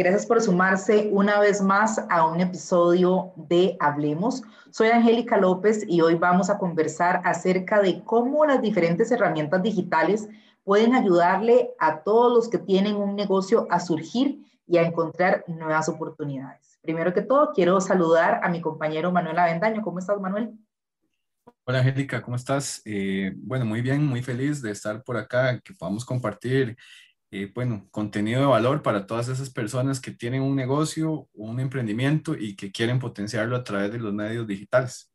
Gracias por sumarse una vez más a un episodio de Hablemos. Soy Angélica López y hoy vamos a conversar acerca de cómo las diferentes herramientas digitales pueden ayudarle a todos los que tienen un negocio a surgir y a encontrar nuevas oportunidades. Primero que todo, quiero saludar a mi compañero Manuel Avendaño. ¿Cómo estás, Manuel? Hola, Angélica, ¿cómo estás? Eh, bueno, muy bien, muy feliz de estar por acá, que podamos compartir eh, bueno, contenido de valor para todas esas personas que tienen un negocio, un emprendimiento y que quieren potenciarlo a través de los medios digitales.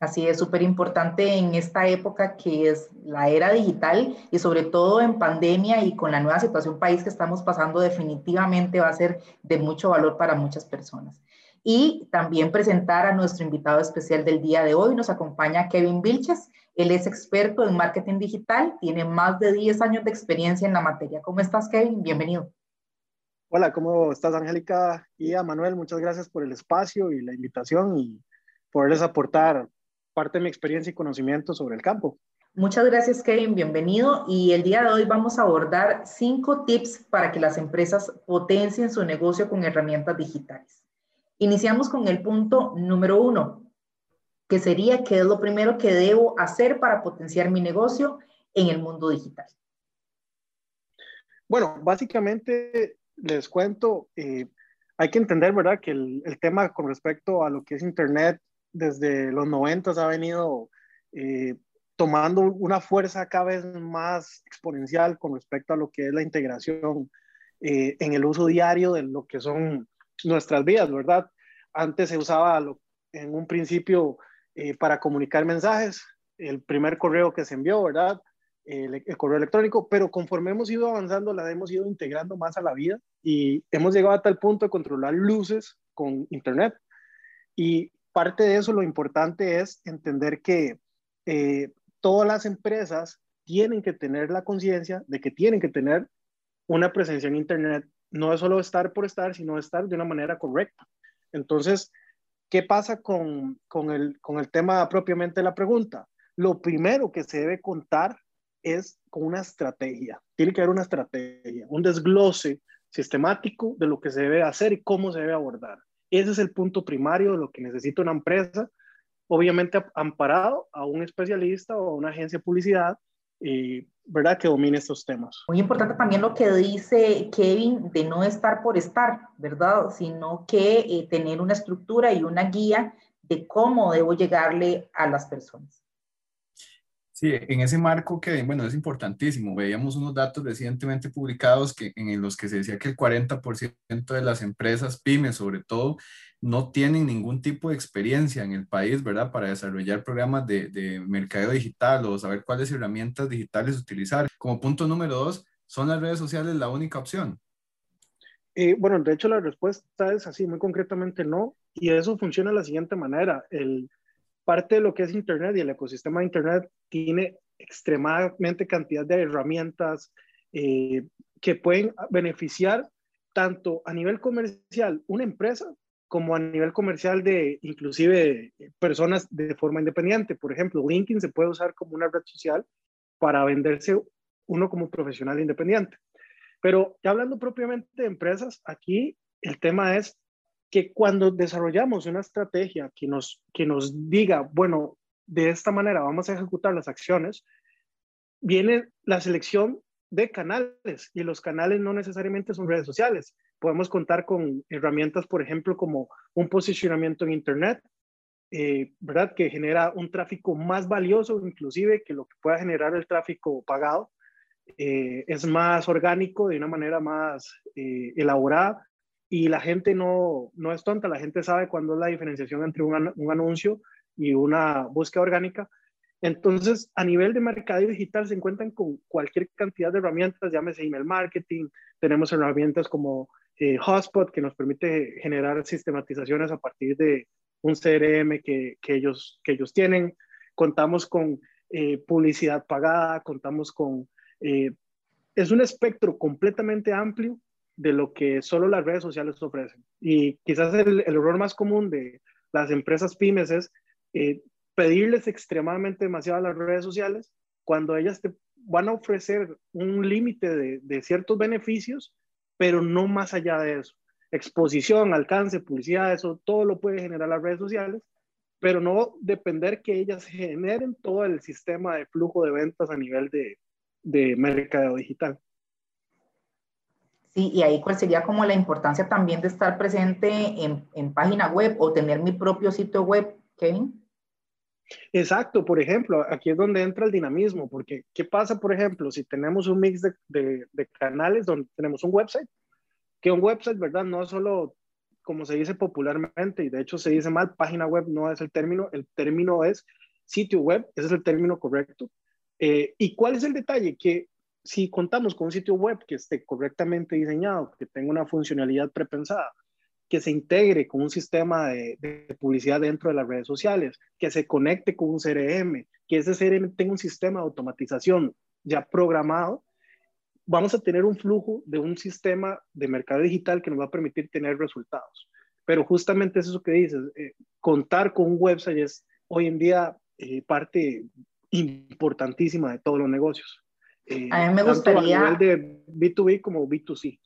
Así es, súper importante en esta época que es la era digital y sobre todo en pandemia y con la nueva situación país que estamos pasando, definitivamente va a ser de mucho valor para muchas personas. Y también presentar a nuestro invitado especial del día de hoy. Nos acompaña Kevin Vilches. Él es experto en marketing digital, tiene más de 10 años de experiencia en la materia. ¿Cómo estás, Kevin? Bienvenido. Hola, ¿cómo estás, Angélica? Y a Manuel, muchas gracias por el espacio y la invitación y poderles aportar parte de mi experiencia y conocimiento sobre el campo. Muchas gracias, Kevin. Bienvenido. Y el día de hoy vamos a abordar cinco tips para que las empresas potencien su negocio con herramientas digitales. Iniciamos con el punto número uno, que sería qué es lo primero que debo hacer para potenciar mi negocio en el mundo digital. Bueno, básicamente les cuento, eh, hay que entender, ¿verdad?, que el, tema con respecto a lo que es Internet desde los 90 ha venido eh, tomando una fuerza cada vez más exponencial con respecto a lo que es la integración eh, en el uso diario de lo que son nuestras vidas, ¿verdad? Antes se usaba en un principio eh, para comunicar mensajes, el primer correo que se envió, ¿verdad? El, correo electrónico, pero conforme hemos ido avanzando, la hemos ido integrando más a la vida y hemos llegado a tal punto de controlar luces con Internet. Y parte de eso, lo importante es entender que eh, todas las empresas tienen que tener la conciencia de que tienen que tener una presencia en Internet. No es solo estar por estar, sino estar de una manera correcta. Entonces, ¿Qué pasa con, con, el, con el tema propiamente la pregunta? Lo primero que se debe contar es con una estrategia. Tiene que haber una estrategia, un desglose sistemático de lo que se debe hacer y cómo se debe abordar. Ese es el punto primario de lo que necesita una empresa, obviamente amparado a un especialista o a una agencia de publicidad y ¿verdad? Que domine estos temas. Muy importante también lo que dice Kevin de no estar por estar, ¿verdad? Sino que eh, tener una estructura y una guía de cómo debo llegarle a las personas. Sí, en ese marco que, bueno, es importantísimo. Veíamos unos datos recientemente publicados que, en los que se decía que el 40% de las empresas, pymes sobre todo, no tienen ningún tipo de experiencia en el país, ¿verdad? Para desarrollar programas de, de mercadeo digital o saber cuáles herramientas digitales utilizar. Como punto número dos, ¿son las redes sociales la única opción? Eh, bueno, de hecho la respuesta es así, muy concretamente no. Y eso funciona de la siguiente manera. El, parte de lo que es Internet y el ecosistema de Internet tiene extremadamente cantidad de herramientas eh, que pueden beneficiar tanto a nivel comercial una empresa como a nivel comercial de inclusive personas de forma independiente. Por ejemplo, LinkedIn se puede usar como una red social para venderse uno como profesional independiente. Pero hablando propiamente de empresas, aquí el tema es que cuando desarrollamos una estrategia que nos, que nos diga, bueno, de esta manera vamos a ejecutar las acciones, viene la selección de canales y los canales no necesariamente son redes sociales. Podemos contar con herramientas, por ejemplo, como un posicionamiento en Internet, eh, ¿verdad? Que genera un tráfico más valioso inclusive que lo que pueda generar el tráfico pagado. Eh, es más orgánico, de una manera más eh, elaborada y la gente no, no es tonta, la gente sabe cuándo es la diferenciación entre un, un anuncio y una búsqueda orgánica. Entonces, a nivel de mercado digital se encuentran con cualquier cantidad de herramientas, llámese email marketing, tenemos herramientas como eh, Hotspot que nos permite generar sistematizaciones a partir de un CRM que, que ellos, que ellos tienen, contamos con eh, publicidad pagada, contamos con... Eh, es un espectro completamente amplio de lo que solo las redes sociales ofrecen. Y quizás el, error más común de las empresas pymes es eh, pedirles extremadamente demasiado a las redes sociales cuando ellas te van a ofrecer un límite de, ciertos beneficios, pero no más allá de eso. exposición, alcance, publicidad, eso todo lo puede generar las redes sociales, pero no depender que ellas generen todo el sistema de flujo de ventas a nivel de, de mercado digital. Sí, y ahí cuál sería como la importancia también de estar presente en, en página web o tener mi propio sitio web, Kevin. Exacto, por ejemplo, aquí es donde entra el dinamismo, porque ¿qué pasa, por ejemplo, si tenemos un mix de, de, canales donde tenemos un website? Que un website, ¿verdad? No solo como se dice popularmente, y de hecho se dice mal, página web no es el término, el término es sitio web, ese es el término correcto. Eh, ¿Y cuál es el detalle? Que si contamos con un sitio web que esté correctamente diseñado, que tenga una funcionalidad prepensada, que se integre con un sistema de, publicidad dentro de las redes sociales, que se conecte con un CRM, que ese CRM tenga un sistema de automatización ya programado, vamos a tener un flujo de un sistema de mercado digital que nos va a permitir tener resultados. Pero justamente es eso que dices, eh, contar con un website es hoy en día eh, parte importantísima de todos los negocios. Eh, a mí me gustaría... A nivel de B2B como B2C.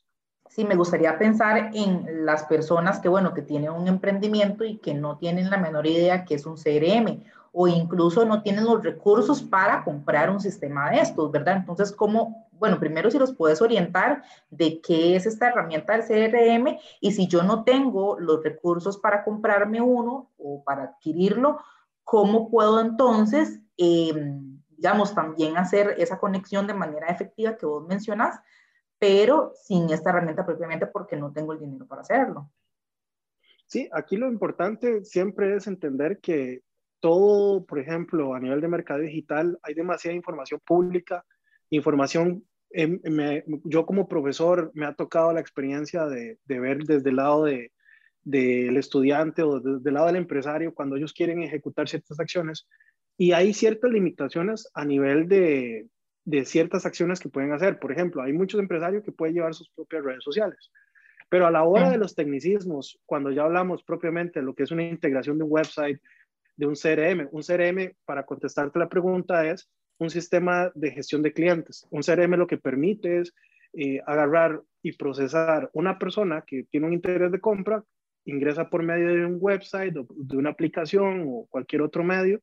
Sí, me gustaría pensar en las personas que, bueno, que tienen un emprendimiento y que no tienen la menor idea que es un CRM o incluso no tienen los recursos para comprar un sistema de estos, ¿verdad? Entonces, ¿cómo? Bueno, primero si los puedes orientar de qué es esta herramienta del CRM y si yo no tengo los recursos para comprarme uno o para adquirirlo, ¿cómo puedo entonces... Eh, digamos, también hacer esa conexión de manera efectiva que vos mencionas, pero sin esta herramienta propiamente porque no tengo el dinero para hacerlo. Sí, aquí lo importante siempre es entender que todo, por ejemplo, a nivel de mercado digital, hay demasiada información pública, información, em, yo como profesor me ha tocado la experiencia de, de ver desde el lado de, del estudiante o desde el lado del empresario cuando ellos quieren ejecutar ciertas acciones, y hay ciertas limitaciones a nivel de, de ciertas acciones que pueden hacer. Por ejemplo, hay muchos empresarios que pueden llevar sus propias redes sociales. Pero a la hora de los tecnicismos, cuando ya hablamos propiamente de lo que es una integración de un website, de un CRM, un CRM, para contestarte la pregunta, es un sistema de gestión de clientes. Un CRM lo que permite es eh, agarrar y procesar una persona que tiene un interés de compra, ingresa por medio de un website o de una aplicación o cualquier otro medio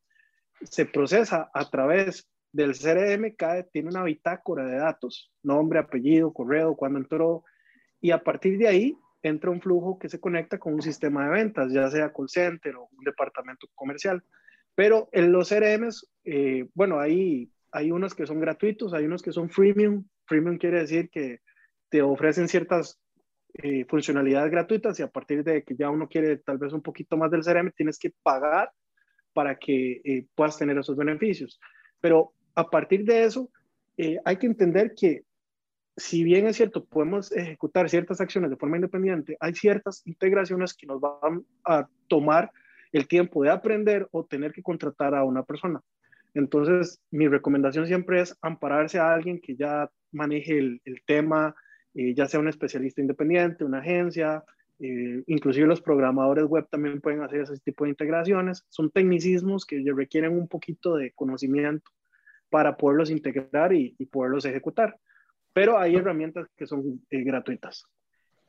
se procesa a través del CRM, cada, tiene una bitácora de datos, nombre, apellido, correo, cuándo entró, y a partir de ahí entra un flujo que se conecta con un sistema de ventas, ya sea call center o un departamento comercial. Pero en los CRMs, eh, bueno, hay, hay unos que son gratuitos, hay unos que son freemium. Freemium quiere decir que te ofrecen ciertas eh, funcionalidades gratuitas y a partir de que ya uno quiere tal vez un poquito más del CRM, tienes que pagar para que eh, puedas tener esos beneficios. Pero a partir de eso, eh, hay que entender que si bien es cierto, podemos ejecutar ciertas acciones de forma independiente, hay ciertas integraciones que nos van a tomar el tiempo de aprender o tener que contratar a una persona. Entonces, mi recomendación siempre es ampararse a alguien que ya maneje el, tema, eh, ya sea un especialista independiente, una agencia, eh, inclusive los programadores web también pueden hacer ese tipo de integraciones. Son tecnicismos que requieren un poquito de conocimiento para poderlos integrar y, poderlos ejecutar. Pero hay herramientas que son eh, gratuitas.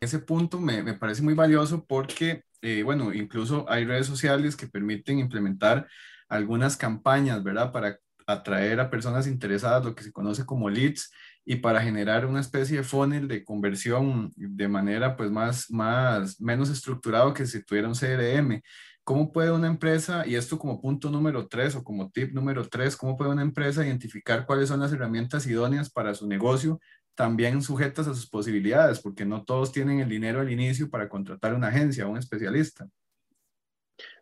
Ese punto me, me, parece muy valioso porque, eh, bueno, incluso hay redes sociales que permiten implementar algunas campañas, ¿verdad? Para atraer a personas interesadas, lo que se conoce como leads, y para generar una especie de funnel de conversión de manera pues más, más, menos estructurado que si tuviera un CRM. ¿Cómo puede una empresa, y esto como punto número tres o como tip número tres, cómo puede una empresa identificar cuáles son las herramientas idóneas para su negocio, también sujetas a sus posibilidades, porque no todos tienen el dinero al inicio para contratar una agencia o un especialista?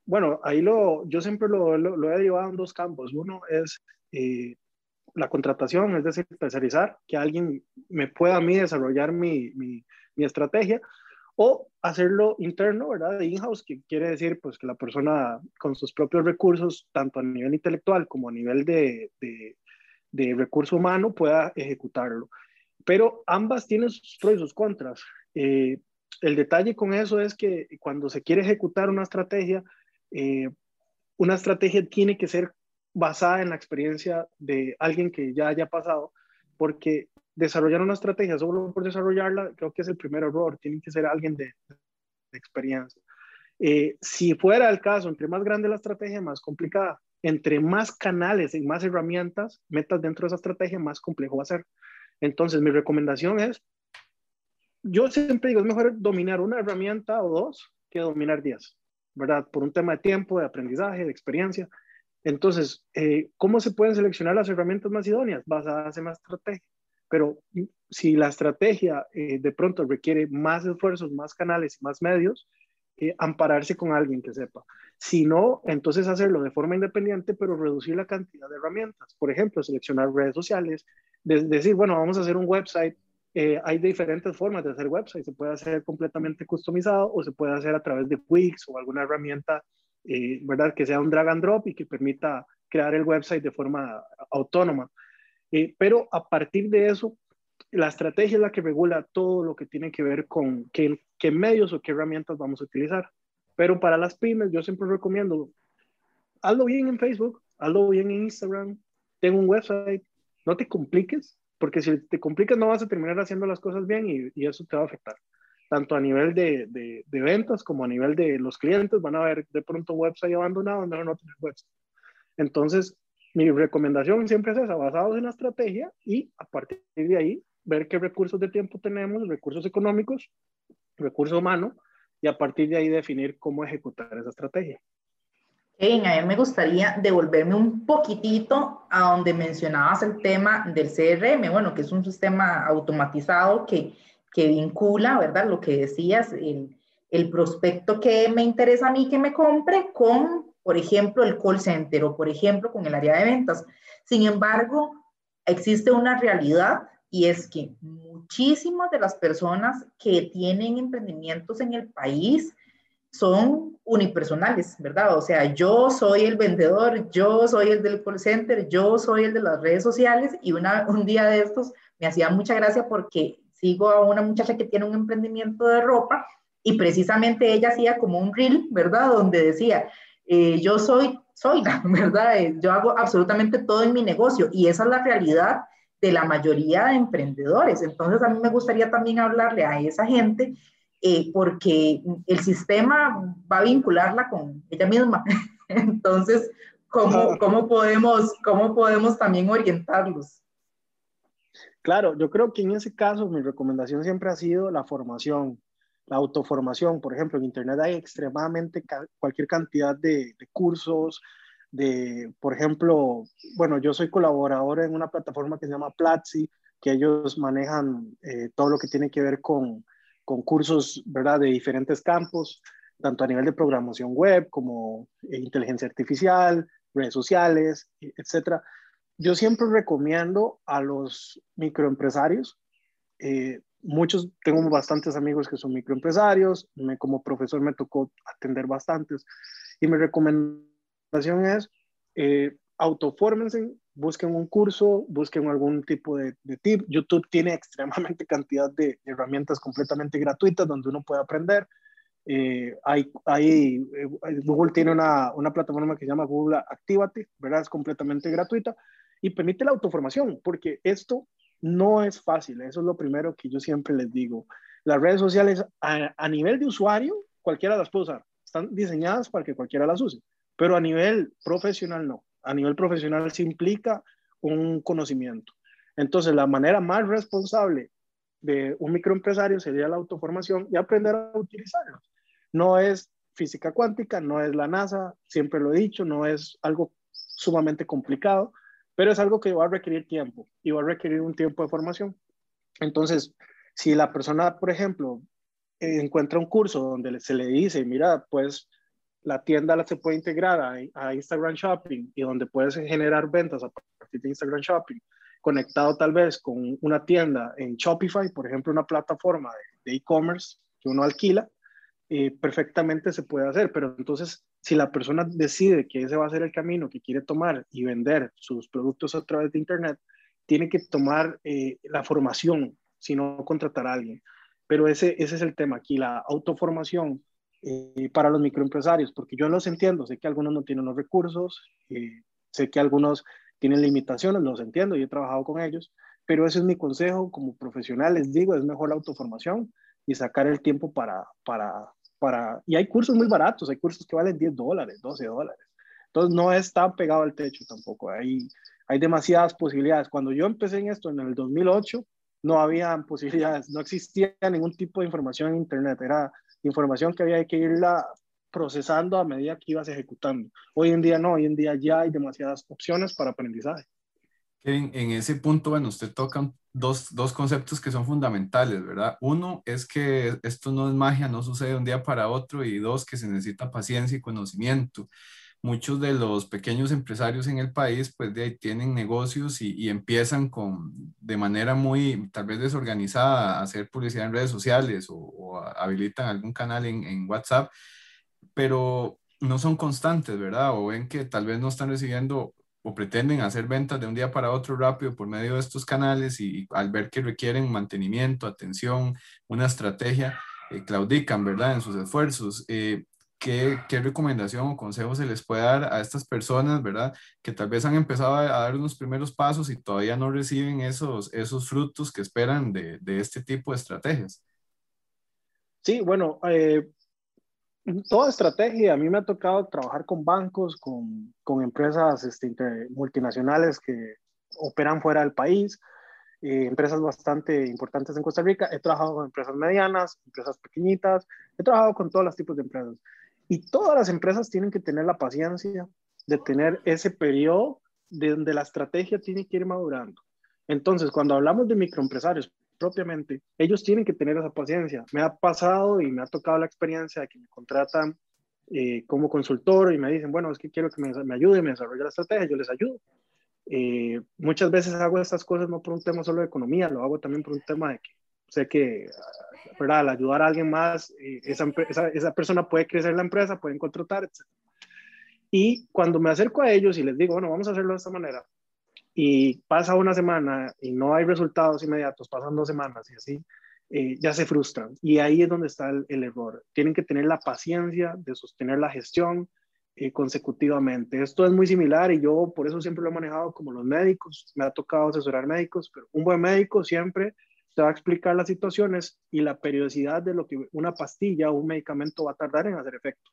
Bueno, ahí lo, yo siempre lo, lo, he llevado en dos campos. Uno es eh, la contratación, es decir, especializar, que alguien me pueda a mí desarrollar mi, mi, estrategia, o hacerlo interno, ¿verdad? De in-house, que quiere decir pues que la persona con sus propios recursos, tanto a nivel intelectual como a nivel de, de, de recurso humano, pueda ejecutarlo. Pero ambas tienen sus pros y sus contras. Eh, el detalle con eso es que cuando se quiere ejecutar una estrategia, eh, una estrategia tiene que ser basada en la experiencia de alguien que ya haya pasado, porque desarrollar una estrategia solo por desarrollarla, creo que es el primer error. Tiene que ser alguien de, experiencia. Eh, si fuera el caso, entre más grande la estrategia, más complicada. Entre más canales y más herramientas metas dentro de esa estrategia, más complejo va a ser. Entonces, mi recomendación es, yo siempre digo, es mejor dominar una herramienta o dos que dominar diez, ¿verdad? Por un tema de tiempo, de aprendizaje, de experiencia. Entonces, eh, ¿cómo se pueden seleccionar las herramientas más idóneas? Basadas en la estrategia. Pero si la estrategia eh, de pronto requiere más esfuerzos, más canales y más medios, eh, ampararse con alguien que sepa. Si no, entonces hacerlo de forma independiente, pero reducir la cantidad de herramientas. Por ejemplo, seleccionar redes sociales, decir, bueno, vamos a hacer un website. hay diferentes formas de hacer websites. Se puede hacer completamente customizado o se puede hacer a través de Wix o alguna herramienta eh, ¿verdad? Que sea un drag and drop y que permita crear el website de forma autónoma. Eh, pero a partir de eso, la estrategia es la que regula todo lo que tiene que ver con qué, medios o qué herramientas vamos a utilizar. Pero para las pymes, yo siempre recomiendo, hazlo bien en Facebook, hazlo bien en Instagram, tengo un website, no te compliques, porque si te complicas no vas a terminar haciendo las cosas bien y, y eso te va a afectar tanto a nivel de, de, ventas como a nivel de los clientes, van a ver de pronto website abandonado, no, no tener website. Entonces, mi recomendación siempre es esa, basados en la estrategia y a partir de ahí, ver qué recursos de tiempo tenemos, recursos económicos, recurso humano, y a partir de ahí definir cómo ejecutar esa estrategia. Hey, a mí me gustaría devolverme un poquitito a donde mencionabas el tema del CRM, bueno, que es un sistema automatizado que que vincula, ¿verdad? Lo que decías, el, el prospecto que me interesa a mí que me compre con, por ejemplo, el call center o, por ejemplo, con el área de ventas. Sin embargo, existe una realidad y es que muchísimas de las personas que tienen emprendimientos en el país son unipersonales, ¿verdad? O sea, yo soy el vendedor, yo soy el del call center, yo soy el de las redes sociales y una, un día de estos me hacía mucha gracia porque sigo a una muchacha que tiene un emprendimiento de ropa y precisamente ella hacía como un reel, ¿verdad? Donde decía, eh, yo soy, soy, ¿verdad? Eh, yo hago absolutamente todo en mi negocio y esa es la realidad de la mayoría de emprendedores. Entonces a mí me gustaría también hablarle a esa gente eh, porque el sistema va a vincularla con ella misma. Entonces, ¿cómo, cómo, podemos, ¿cómo podemos también orientarlos? Claro, yo creo que en ese caso mi recomendación siempre ha sido la formación, la autoformación. Por ejemplo, en Internet hay extremadamente cualquier cantidad de, cursos, de, por ejemplo, bueno, yo soy colaborador en una plataforma que se llama Platzi, que ellos manejan eh, todo lo que tiene que ver con, con cursos, ¿verdad?, de diferentes campos, tanto a nivel de programación web como eh, inteligencia artificial, redes sociales, etcétera yo siempre recomiendo a los microempresarios, eh, muchos, tengo bastantes amigos que son microempresarios, me, como profesor me tocó atender bastantes, y mi recomendación es, eh, autofórmense, busquen un curso, busquen algún tipo de, tip. YouTube tiene extremadamente cantidad de, herramientas completamente gratuitas donde uno puede aprender. Eh, hay, hay, eh, Google tiene una, una, plataforma que se llama Google Activate, ¿verdad? Es completamente gratuita y permite la autoformación, porque esto no es fácil, eso es lo primero que yo siempre les digo. Las redes sociales a, nivel de usuario, cualquiera las puede usar, están diseñadas para que cualquiera las use, pero a nivel profesional no. A nivel profesional se implica un conocimiento. Entonces, la manera más responsable de un microempresario sería la autoformación y aprender a utilizarlos. No es física cuántica, no es la NASA, siempre lo he dicho, no es algo sumamente complicado, pero es algo que va a requerir tiempo y va a requerir un tiempo de formación. Entonces, si la persona, por ejemplo, encuentra un curso donde se le dice, mira, pues la tienda se puede integrar a, Instagram Shopping y donde puedes generar ventas a partir de Instagram Shopping, conectado tal vez con una tienda en Shopify, por ejemplo, una plataforma de e-commerce que uno alquila, eh, perfectamente se puede hacer, pero entonces si la persona decide que ese va a ser el camino que quiere tomar y vender sus productos a través de Internet, tiene que tomar eh, la formación, si no contratar a alguien. Pero ese, ese es el tema aquí, la autoformación eh, para los microempresarios, porque yo los entiendo, sé que algunos no tienen los recursos, eh, sé que algunos tienen limitaciones, los entiendo y he trabajado con ellos, pero ese es mi consejo como profesional, les digo, es mejor la autoformación y sacar el tiempo para, para, para, y hay cursos muy baratos, hay cursos que valen 10 dólares, 12 dólares. Entonces no está pegado al techo tampoco, hay, hay demasiadas posibilidades. Cuando yo empecé en esto en el 2008, no había posibilidades, no existía ningún tipo de información en Internet, era información que había que irla procesando a medida que ibas ejecutando. Hoy en día no, hoy en día ya hay demasiadas opciones para aprendizaje. En, en ese punto, bueno, usted toca dos, dos, conceptos que son fundamentales, ¿verdad? Uno es que esto no es magia, no sucede de un día para otro, y dos, que se necesita paciencia y conocimiento. Muchos de los pequeños empresarios en el país, pues de ahí tienen negocios y, y empiezan con, de manera muy, tal vez desorganizada, a hacer publicidad en redes sociales o, o habilitan algún canal en, en WhatsApp pero no son constantes, ¿verdad? O ven que tal vez no están recibiendo o pretenden hacer ventas de un día para otro rápido por medio de estos canales y, al ver que requieren mantenimiento, atención, una estrategia, eh, claudican, ¿verdad? En sus esfuerzos. Eh, ¿qué, ¿qué, recomendación o consejo se les puede dar a estas personas, ¿verdad? Que tal vez han empezado a, dar unos primeros pasos y todavía no reciben esos, esos frutos que esperan de, de este tipo de estrategias. Sí, bueno, eh, toda estrategia. A mí me ha tocado trabajar con bancos, con, empresas este, multinacionales que operan fuera del país, eh, empresas bastante importantes en Costa Rica. He trabajado con empresas medianas, empresas pequeñitas, he trabajado con todos los tipos de empresas. Y todas las empresas tienen que tener la paciencia de tener ese periodo de donde la estrategia tiene que ir madurando. Entonces, cuando hablamos de microempresarios, propiamente, ellos tienen que tener esa paciencia. Me ha pasado y me ha tocado la experiencia de que me contratan eh, como consultor y me dicen, bueno, es que quiero que me, me ayude, me desarrolle la estrategia, yo les ayudo. Eh, muchas veces hago estas cosas no por un tema solo de economía, lo hago también por un tema de que sé que, ¿verdad? Al ayudar a alguien más, eh, esa, esa, esa, persona puede crecer la empresa, pueden contratar, etc. Y cuando me acerco a ellos y les digo, bueno, vamos a hacerlo de esta manera, y pasa una semana y no hay resultados inmediatos, pasan dos semanas y así, eh, ya se frustran. Y ahí es donde está el, error. Tienen que tener la paciencia de sostener la gestión eh, consecutivamente. Esto es muy similar y yo por eso siempre lo he manejado como los médicos. Me ha tocado asesorar médicos, pero un buen médico siempre te va a explicar las situaciones y la periodicidad de lo que una pastilla o un medicamento va a tardar en hacer efecto.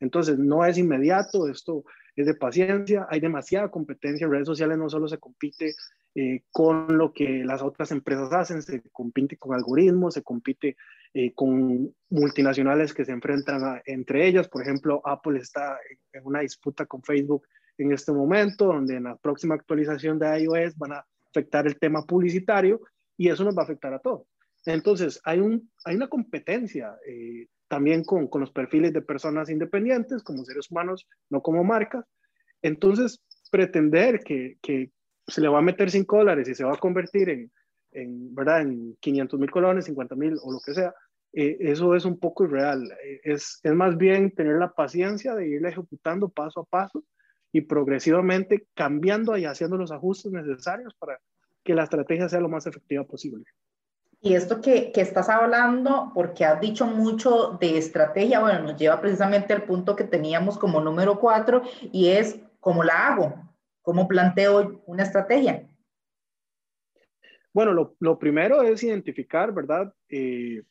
Entonces, no es inmediato, esto es de paciencia, hay demasiada competencia en redes sociales, no solo se compite eh, con lo que las otras empresas hacen, se compite con algoritmos, se compite eh, con multinacionales que se enfrentan entre ellas. Por ejemplo, Apple está en una disputa con Facebook en este momento, donde en la próxima actualización de iOS van a afectar el tema publicitario y eso nos va a afectar a todos. Entonces, hay, un, hay una competencia. Eh, también con, con, los perfiles de personas independientes, como seres humanos, no como marcas. Entonces, pretender que, que se le va a meter 5 dólares y se va a convertir en, en ¿verdad? En 500 mil colones, 50 mil o lo que sea, eh, eso es un poco irreal. Eh, es, es más bien tener la paciencia de ir ejecutando paso a paso y progresivamente cambiando y haciendo los ajustes necesarios para que la estrategia sea lo más efectiva posible. Y esto que, que, estás hablando, porque has dicho mucho de estrategia, bueno, nos lleva precisamente al punto que teníamos como número cuatro y es cómo la hago, cómo planteo una estrategia. Bueno, lo, lo primero es identificar, ¿verdad? Eh,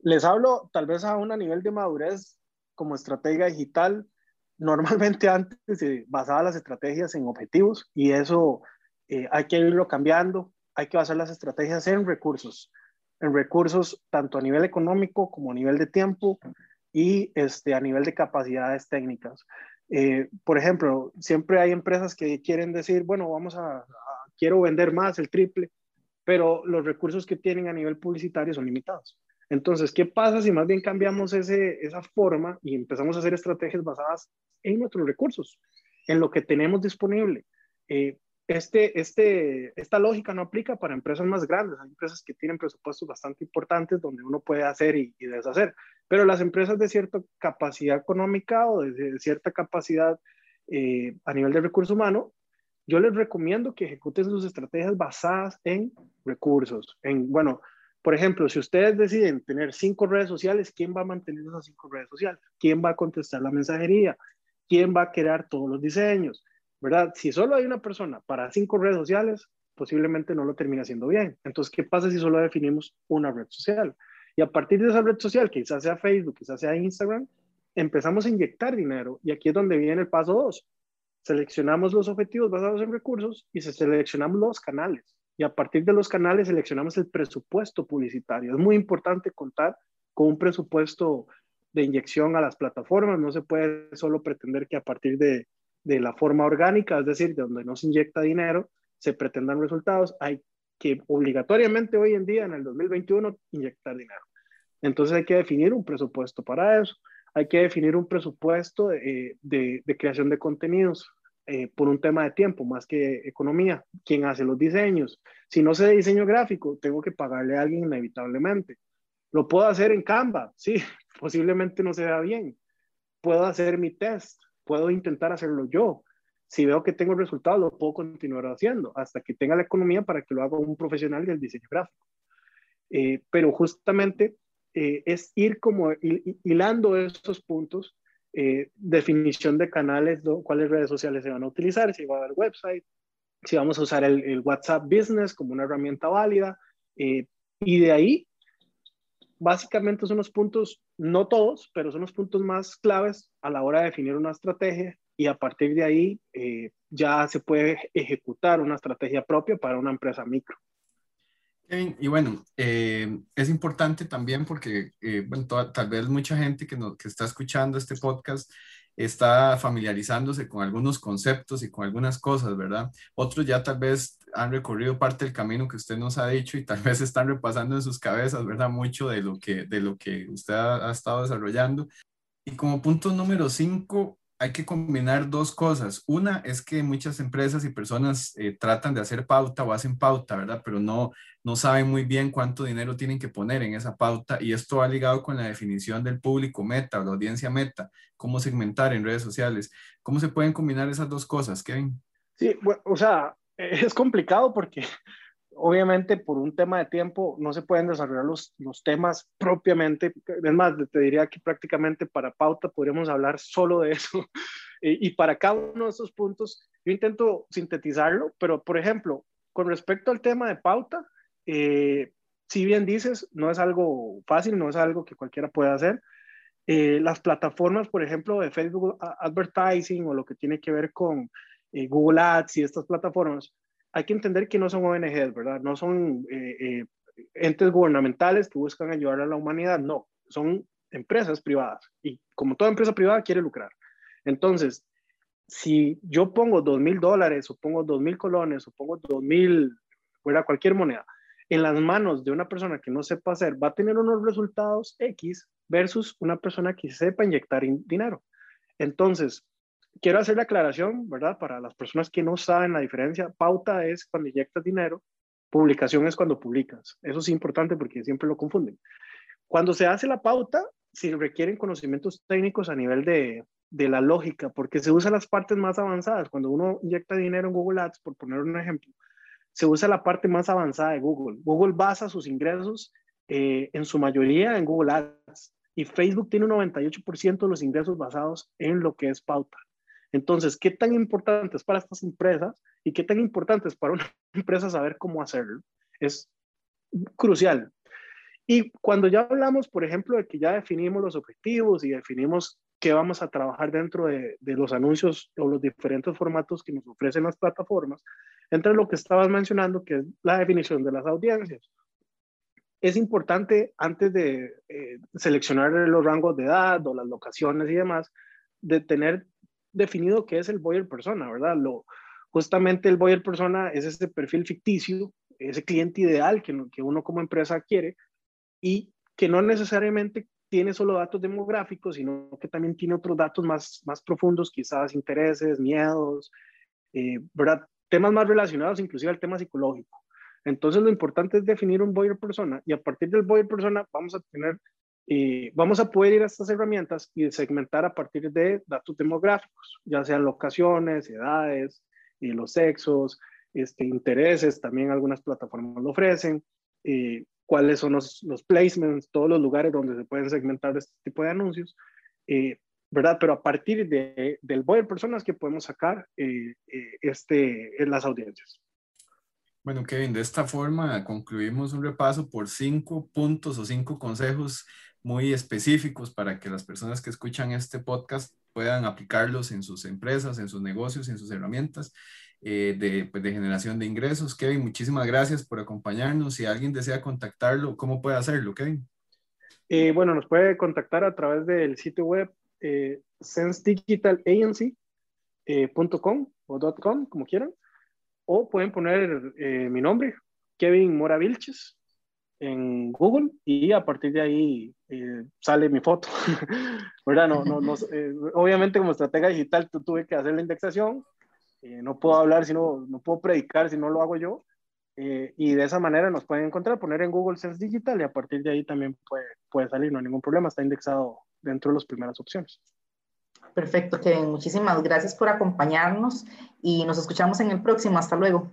les hablo tal vez a un nivel de madurez como estratega digital. Normalmente antes se basaba las estrategias en objetivos y eso eh, hay que irlo cambiando hay que basar las estrategias en recursos, en recursos tanto a nivel económico como a nivel de tiempo y este, a nivel de capacidades técnicas. Eh, por ejemplo, siempre hay empresas que quieren decir, bueno, vamos a, quiero vender más, el triple, pero los recursos que tienen a nivel publicitario son limitados. Entonces, ¿qué pasa si más bien cambiamos ese, esa forma y empezamos a hacer estrategias basadas en nuestros recursos, en lo que tenemos disponible? Eh, este, este, esta lógica no aplica para empresas más grandes. Hay empresas que tienen presupuestos bastante importantes donde uno puede hacer y, deshacer. Pero las empresas de cierta capacidad económica o de, cierta capacidad eh, a nivel de recurso humano, yo les recomiendo que ejecuten sus estrategias basadas en recursos. En, bueno, por ejemplo, si ustedes deciden tener cinco redes sociales, ¿quién va a mantener esas cinco redes sociales? ¿Quién va a contestar la mensajería? ¿Quién va a crear todos los diseños? ¿Verdad? Si solo hay una persona para cinco redes sociales, posiblemente no lo termine haciendo bien. Entonces, ¿qué pasa si solo definimos una red social? Y a partir de esa red social, quizás sea Facebook, quizás sea Instagram, empezamos a inyectar dinero. Y aquí es donde viene el paso dos. Seleccionamos los objetivos basados en recursos y se seleccionamos los canales. Y a partir de los canales seleccionamos el presupuesto publicitario. Es muy importante contar con un presupuesto de inyección a las plataformas. No se puede solo pretender que a partir de, de la forma orgánica, es decir, de donde no se inyecta dinero, se pretendan resultados. Hay que obligatoriamente hoy en día, en el 2021, inyectar dinero. Entonces hay que definir un presupuesto para eso. Hay que definir un presupuesto de, de, creación de contenidos eh, por un tema de tiempo, más que economía. ¿Quién hace los diseños? Si no sé diseño gráfico, tengo que pagarle a alguien inevitablemente. Lo puedo hacer en Canva, sí, posiblemente no se vea bien. Puedo hacer mi test, puedo intentar hacerlo yo. Si veo que tengo resultados, lo puedo continuar haciendo hasta que tenga la economía para que lo haga un profesional del diseño gráfico. Eh, pero justamente eh, es ir como hilando esos puntos, eh, definición de canales, cuáles redes sociales se van a utilizar, si va a haber website, si vamos a usar el, el WhatsApp Business como una herramienta válida. y de ahí básicamente son los puntos, no todos, pero son los puntos más claves a la hora de definir una estrategia y a partir de ahí eh, ya se puede ejecutar una estrategia propia para una empresa micro. y bueno, eh, es importante también porque eh, bueno, tal vez mucha gente que, que está escuchando este podcast está familiarizándose con algunos conceptos y con algunas cosas, ¿verdad? Otros ya tal vez han recorrido parte del camino que usted nos ha dicho y tal vez están repasando en sus cabezas, ¿verdad? Mucho de lo que, de lo que usted ha, ha estado desarrollando. Y como punto número cinco, hay que combinar dos cosas. Una es que muchas empresas y personas eh, tratan de hacer pauta o hacen pauta, ¿verdad? Pero no, no saben muy bien cuánto dinero tienen que poner en esa pauta y esto va ligado con la definición del público meta o la audiencia meta, cómo segmentar en redes sociales. ¿Cómo se pueden combinar esas dos cosas, Kevin? Sí, bueno, o sea, es complicado porque obviamente por un tema de tiempo no se pueden desarrollar los, los temas propiamente. Es más, te diría que prácticamente para pauta podríamos hablar solo de eso. y, para cada uno de esos puntos, yo intento sintetizarlo, pero por ejemplo, con respecto al tema de pauta, eh, si bien dices, no es algo fácil, no es algo que cualquiera pueda hacer. Eh, las plataformas, por ejemplo, de Facebook Advertising o lo que tiene que ver con eh, Google Ads y estas plataformas, hay que entender que no son ONGs, ¿verdad? No son eh, eh, entes gubernamentales que buscan ayudar a la humanidad, no, son empresas privadas y como toda empresa privada quiere lucrar. Entonces, si yo pongo dos mil dólares o pongo dos mil colones o pongo dos mil, fuera cualquier moneda, en las manos de una persona que no sepa hacer, va a tener unos resultados X versus una persona que sepa inyectar dinero. Entonces, quiero hacer la aclaración, ¿verdad? Para las personas que no saben la diferencia, pauta es cuando inyectas dinero, publicación es cuando publicas. Eso es importante porque siempre lo confunden. Cuando se hace la pauta, se requieren conocimientos técnicos a nivel de, de la lógica, porque se usan las partes más avanzadas. Cuando uno inyecta dinero en Google Ads, por poner un ejemplo, se usa la parte más avanzada de Google. Google basa sus ingresos eh, en su mayoría en Google Ads y Facebook tiene un 98% de los ingresos basados en lo que es pauta. Entonces, ¿qué tan importante es para estas empresas y qué tan importante es para una empresa saber cómo hacerlo? Es crucial. Y cuando ya hablamos, por ejemplo, de que ya definimos los objetivos y definimos qué vamos a trabajar dentro de, los anuncios o los diferentes formatos que nos ofrecen las plataformas, entra lo que estabas mencionando, que es la definición de las audiencias. Es importante, antes de eh, seleccionar los rangos de edad o las locaciones y demás, de tener definido qué es el buyer persona, ¿verdad? Justamente el buyer persona es ese perfil ficticio, ese cliente ideal que, que uno como empresa quiere y que no necesariamente tiene solo datos demográficos, sino que también tiene otros datos más, más profundos, quizás intereses, miedos, eh, ¿verdad? Temas más relacionados inclusive al tema psicológico. Entonces lo importante es definir un buyer persona y a partir del buyer persona vamos a tener y vamos a poder ir a estas herramientas y segmentar a partir de datos demográficos, ya sean locaciones, edades, y los sexos, este, intereses, también algunas plataformas lo ofrecen, y cuáles son los, los, placements, todos los lugares donde se pueden segmentar este tipo de anuncios, ¿verdad? Pero a partir de, del de personas que podemos sacar eh, eh, este, en las audiencias. Bueno, Kevin, de esta forma concluimos un repaso por cinco puntos o cinco consejos muy específicos para que las personas que escuchan este podcast puedan aplicarlos en sus empresas, en sus negocios, en sus herramientas eh, de, pues, de, generación de ingresos. Kevin, muchísimas gracias por acompañarnos. Si alguien desea contactarlo, ¿cómo puede hacerlo, Kevin? Eh, bueno, nos puede contactar a través del sitio web eh, sensedigitalagency.com o .com, como quieran o pueden poner eh, mi nombre, Kevin Mora Vilches, en Google y a partir de ahí eh, sale mi foto. ¿Verdad? No, no, no eh, obviamente como estratega digital tuve que hacer la indexación, no puedo hablar si no, no puedo predicar si no lo hago yo. y de esa manera nos pueden encontrar, poner en Google Sense Digital y a partir de ahí también puede, puede salir, no hay ningún problema, está indexado dentro de las primeras opciones. Perfecto, Kevin. Muchísimas gracias por acompañarnos y nos escuchamos en el próximo. Hasta luego.